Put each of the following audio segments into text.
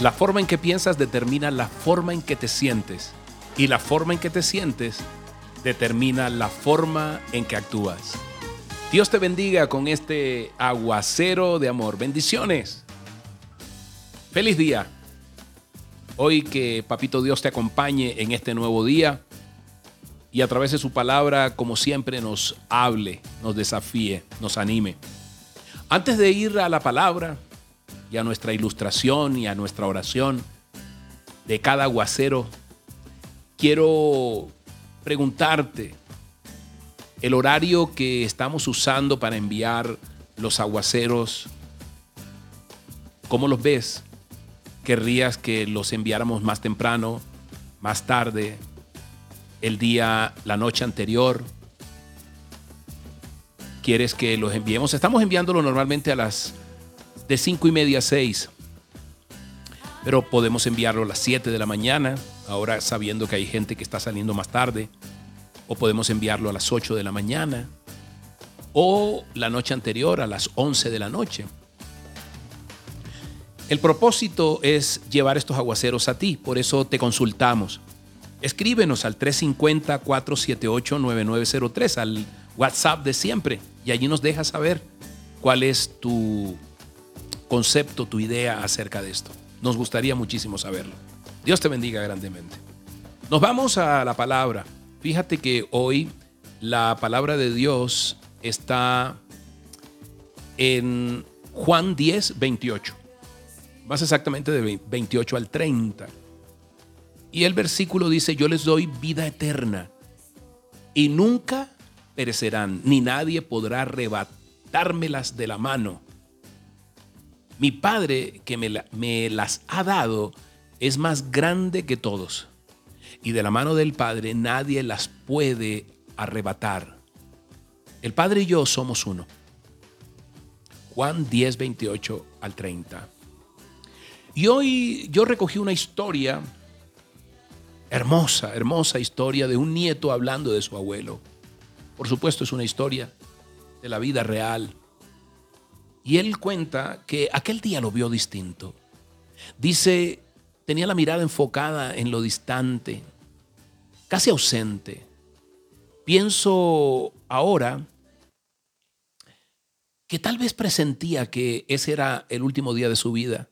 La forma en que piensas determina la forma en que te sientes y la forma en que te sientes determina la forma en que actúas. Dios te bendiga con este aguacero de amor. Bendiciones. Feliz día. Hoy que Papito Dios te acompañe en este nuevo día y a través de su palabra, como siempre, nos hable, nos desafíe, nos anime. Antes de ir a la palabra y a nuestra ilustración y a nuestra oración de cada aguacero, quiero preguntarte el horario que estamos usando para enviar los aguaceros. ¿Cómo los ves? ¿Querrías que los enviáramos más temprano, más tarde, el día, la noche anterior? ¿Quieres que los enviemos? Estamos enviándolo normalmente a las de 5 y media a 6. Pero podemos enviarlo a las 7 de la mañana, ahora sabiendo que hay gente que está saliendo más tarde. O podemos enviarlo a las 8 de la mañana. O la noche anterior a las 11 de la noche. El propósito es llevar estos aguaceros a ti, por eso te consultamos. Escríbenos al 350-478-9903, al WhatsApp de siempre, y allí nos dejas saber cuál es tu concepto, tu idea acerca de esto. Nos gustaría muchísimo saberlo. Dios te bendiga grandemente. Nos vamos a la palabra. Fíjate que hoy la palabra de Dios está en Juan 10, 28. Más exactamente de 28 al 30. Y el versículo dice, yo les doy vida eterna y nunca perecerán, ni nadie podrá arrebatármelas de la mano. Mi Padre que me, las ha dado es más grande que todos, y de la mano del Padre nadie las puede arrebatar. El Padre y yo somos uno. Juan 10, 28 al 30. Y hoy yo recogí una historia Hermosa, hermosa historia de un nieto hablando de su abuelo. Por supuesto es una historia de la vida real. Y él cuenta que aquel día lo vio distinto. Dice, tenía la mirada enfocada en lo distante, casi ausente. Pienso ahora que tal vez presentía que ese era el último día de su vida.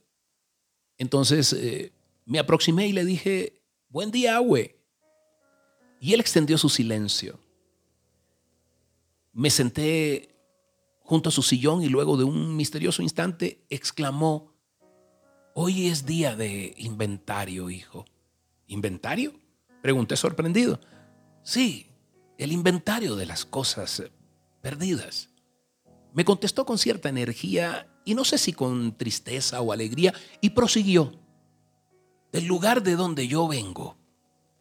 Entonces eh, me aproximé y le dije, Buen día, güey. Y él extendió su silencio. Me senté junto a su sillón y luego de un misterioso instante exclamó, hoy es día de inventario, hijo. ¿Inventario? Pregunté sorprendido. Sí, el inventario de las cosas perdidas. Me contestó con cierta energía y no sé si con tristeza o alegría y prosiguió. Del lugar de donde yo vengo,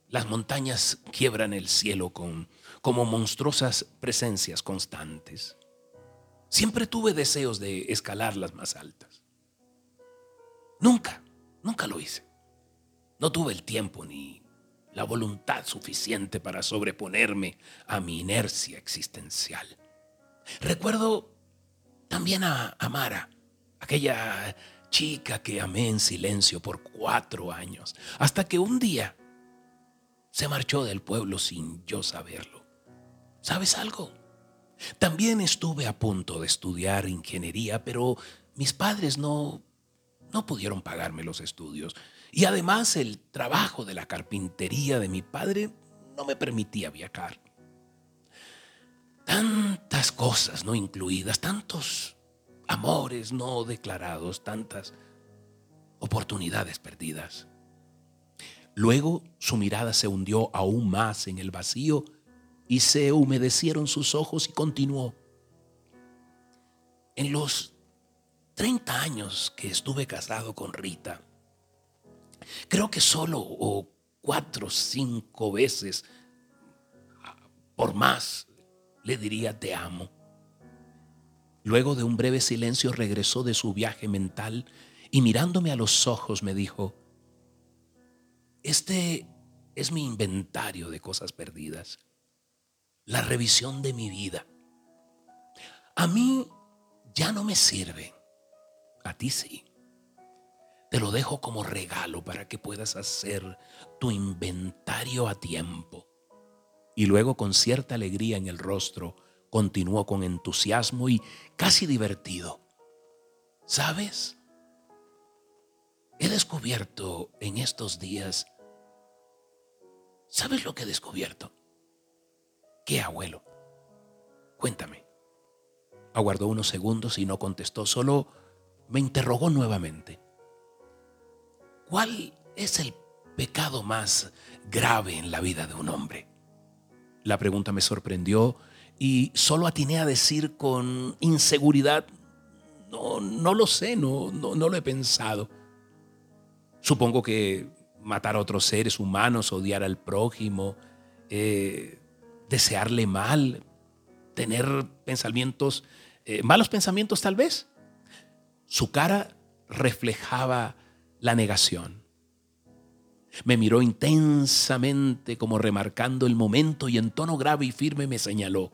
las montañas quiebran el cielo con, como monstruosas presencias constantes. Siempre tuve deseos de escalar las más altas. Nunca, nunca lo hice. No tuve el tiempo ni la voluntad suficiente para sobreponerme a mi inercia existencial. Recuerdo también a Amara, aquella chica que amé en silencio por cuatro años, hasta que un día se marchó del pueblo sin yo saberlo. ¿Sabes algo? También estuve a punto de estudiar ingeniería, pero mis padres no, no pudieron pagarme los estudios. Y además el trabajo de la carpintería de mi padre no me permitía viajar. Tantas cosas no incluidas, tantos amores no declarados, tantas oportunidades perdidas. Luego su mirada se hundió aún más en el vacío y se humedecieron sus ojos y continuó. En los 30 años que estuve casado con Rita, creo que solo o cuatro o cinco veces por más le diría te amo. Luego de un breve silencio regresó de su viaje mental y mirándome a los ojos me dijo, este es mi inventario de cosas perdidas, la revisión de mi vida. A mí ya no me sirve, a ti sí. te lo dejo como regalo para que puedas hacer tu inventario a tiempo. Y luego con cierta alegría en el rostro, continuó con entusiasmo y casi divertido. ¿Sabes? He descubierto en estos días, ¿sabes lo que he descubierto? ¿Qué, abuelo? Cuéntame. Aguardó unos segundos y no contestó, solo me interrogó nuevamente. ¿Cuál es el pecado más grave en la vida de un hombre? La pregunta me sorprendió y solo atiné a decir con inseguridad, no, no lo sé, no, no, lo he pensado. Supongo que matar a otros seres humanos, odiar al prójimo, eh, desearle mal, tener pensamientos, eh, malos pensamientos tal vez. Su cara reflejaba la negación. Me miró intensamente como remarcando el momento y en tono grave y firme me señaló.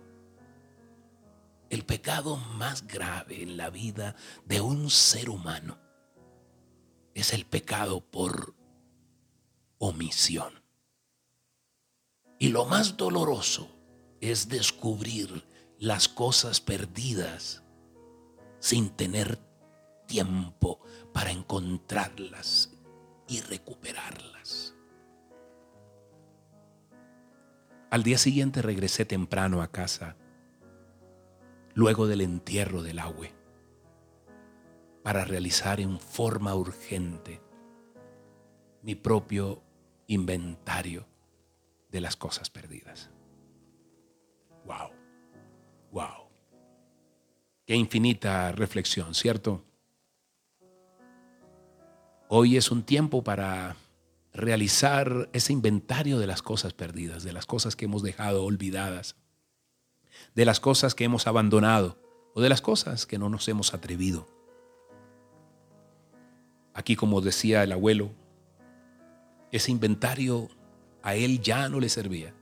El pecado más grave en la vida de un ser humano es el pecado por omisión. Y lo más doloroso es descubrir las cosas perdidas sin tener tiempo para encontrarlas y recuperarlas. Al día siguiente regresé temprano a casa, luego del entierro del agua, para realizar en forma urgente mi propio inventario de las cosas perdidas. Wow, wow. Qué infinita reflexión, ¿cierto? Hoy es un tiempo para realizar ese inventario de las cosas perdidas, de las cosas que hemos dejado olvidadas, de las cosas que hemos abandonado o de las cosas que no nos hemos atrevido. Aquí, como decía el abuelo, ese inventario a él ya no le servía,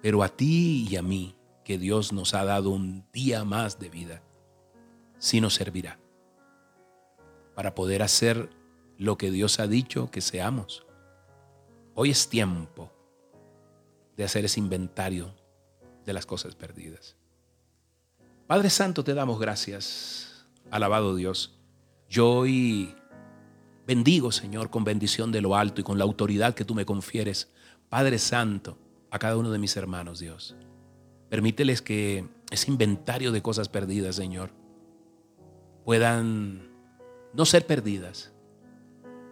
pero a ti y a mí, que Dios nos ha dado un día más de vida, sí nos servirá para poder hacer lo que Dios ha dicho que seamos. Hoy es tiempo de hacer ese inventario de las cosas perdidas. Padre Santo, te damos gracias. Alabado Dios. Yo hoy bendigo, Señor, con bendición de lo alto y con la autoridad que tú me confieres, Padre Santo, a cada uno de mis hermanos, Dios. Permíteles que ese inventario de cosas perdidas, Señor, puedan no ser perdidas,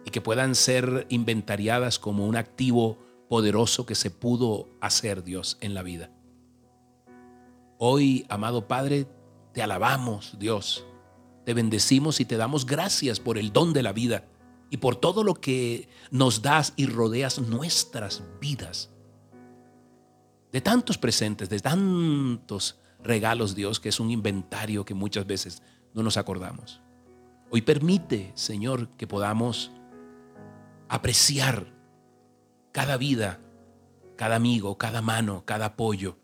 y que puedan ser inventariadas como un activo poderoso que se pudo hacer Dios en la vida. Hoy, amado Padre, te alabamos, Dios. Te bendecimos y te damos gracias por el don de la vida y por todo lo que nos das y rodeas nuestras vidas. De tantos presentes, de tantos regalos, Dios, que es un inventario que muchas veces no nos acordamos. Hoy permite, Señor, que podamos apreciar cada vida, cada amigo, cada mano, cada apoyo,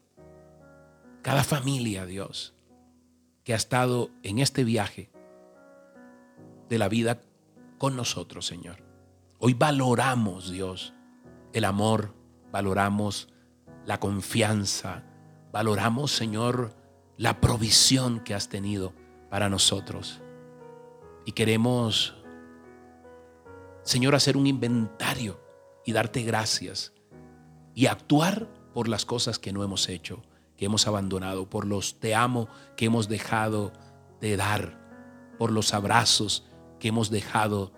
cada familia, Dios, que ha estado en este viaje de la vida con nosotros, Señor. Hoy valoramos, Dios, el amor, valoramos la confianza, valoramos, Señor, la provisión que has tenido para nosotros. Y queremos Señor, hacer un inventario y darte gracias y actuar por las cosas que no hemos hecho, que hemos abandonado, por los te amo que hemos dejado de dar, por los abrazos que hemos dejado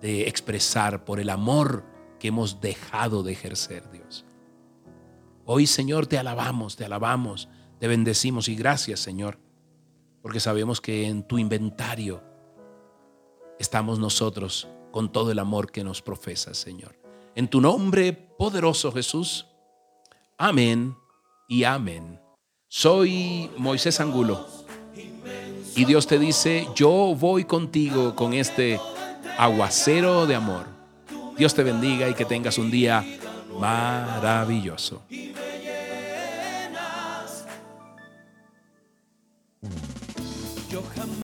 de expresar, por el amor que hemos dejado de ejercer, Dios. Hoy, Señor, te alabamos, te alabamos, te bendecimos y gracias, Señor, porque sabemos que en tu inventario estamos nosotros con todo el amor que nos profesa, Señor. En tu nombre poderoso, Jesús. Amén y amén. Soy Moisés Angulo. Y Dios te dice, yo voy contigo con este aguacero de amor. Dios te bendiga y que tengas un día maravilloso.